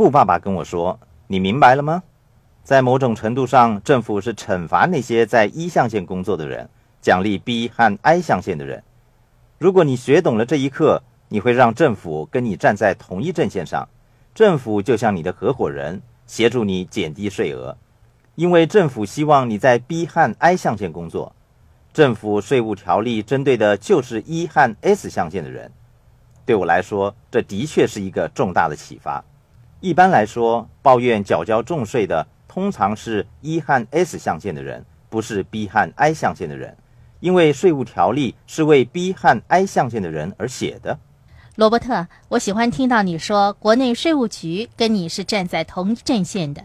富爸爸跟我说：“你明白了吗？在某种程度上，政府是惩罚那些在一象限工作的人，奖励 B 和 I 象限的人。如果你学懂了这一课，你会让政府跟你站在同一阵线上。政府就像你的合伙人，协助你减低税额，因为政府希望你在 B 和 I 象限工作。政府税务条例针对的就是一和 S 象限的人。对我来说，这的确是一个重大的启发。”一般来说，抱怨缴交重税的通常是一和 S 象限的人，不是 B 和 I 象限的人，因为税务条例是为 B 和 I 象限的人而写的。罗伯特，我喜欢听到你说国内税务局跟你是站在同一阵线的。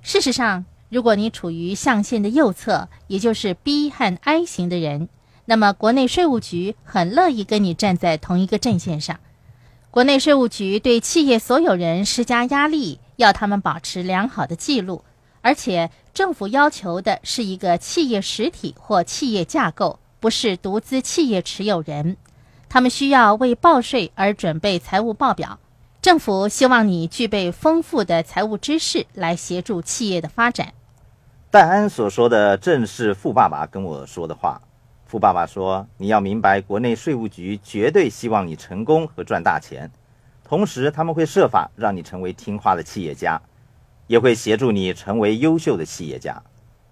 事实上，如果你处于象限的右侧，也就是 B 和 I 型的人，那么国内税务局很乐意跟你站在同一个阵线上。国内税务局对企业所有人施加压力，要他们保持良好的记录，而且政府要求的是一个企业实体或企业架构，不是独资企业持有人。他们需要为报税而准备财务报表。政府希望你具备丰富的财务知识，来协助企业的发展。戴安所说的正是富爸爸跟我说的话。富爸爸说：“你要明白，国内税务局绝对希望你成功和赚大钱，同时他们会设法让你成为听话的企业家，也会协助你成为优秀的企业家。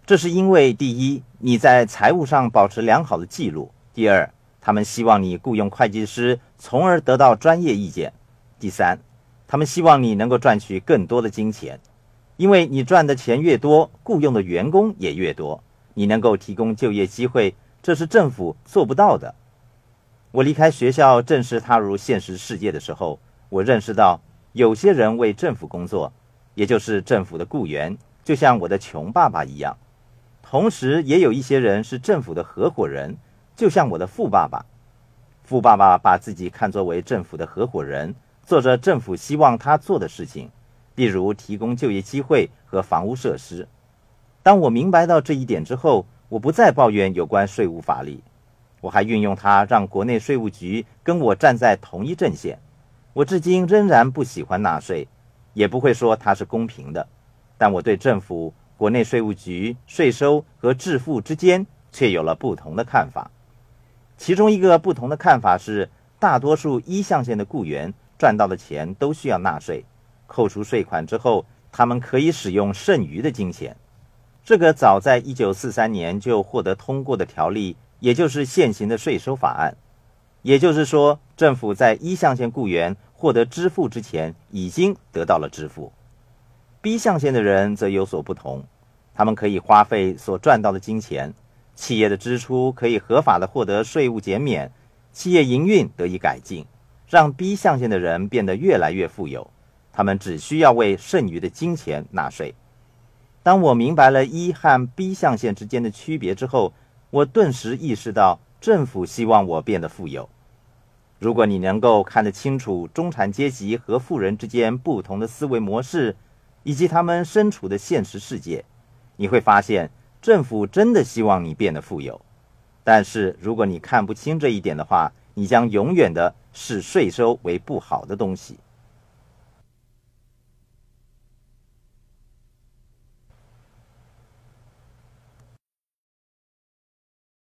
这是因为，第一，你在财务上保持良好的记录；第二，他们希望你雇佣会计师，从而得到专业意见；第三，他们希望你能够赚取更多的金钱，因为你赚的钱越多，雇佣的员工也越多，你能够提供就业机会。”这是政府做不到的。我离开学校，正式踏入现实世界的时候，我认识到，有些人为政府工作，也就是政府的雇员，就像我的穷爸爸一样；同时，也有一些人是政府的合伙人，就像我的富爸爸。富爸爸把自己看作为政府的合伙人，做着政府希望他做的事情，例如提供就业机会和房屋设施。当我明白到这一点之后，我不再抱怨有关税务法律，我还运用它让国内税务局跟我站在同一阵线。我至今仍然不喜欢纳税，也不会说它是公平的，但我对政府、国内税务局、税收和致富之间却有了不同的看法。其中一个不同的看法是，大多数一象限的雇员赚到的钱都需要纳税，扣除税款之后，他们可以使用剩余的金钱。这个早在一九四三年就获得通过的条例，也就是现行的税收法案，也就是说，政府在一象限雇员获得支付之前，已经得到了支付。B 象限的人则有所不同，他们可以花费所赚到的金钱，企业的支出可以合法的获得税务减免，企业营运得以改进，让 B 象限的人变得越来越富有。他们只需要为剩余的金钱纳税。当我明白了一和 B 象限之间的区别之后，我顿时意识到政府希望我变得富有。如果你能够看得清楚中产阶级和富人之间不同的思维模式，以及他们身处的现实世界，你会发现政府真的希望你变得富有。但是如果你看不清这一点的话，你将永远的视税收为不好的东西。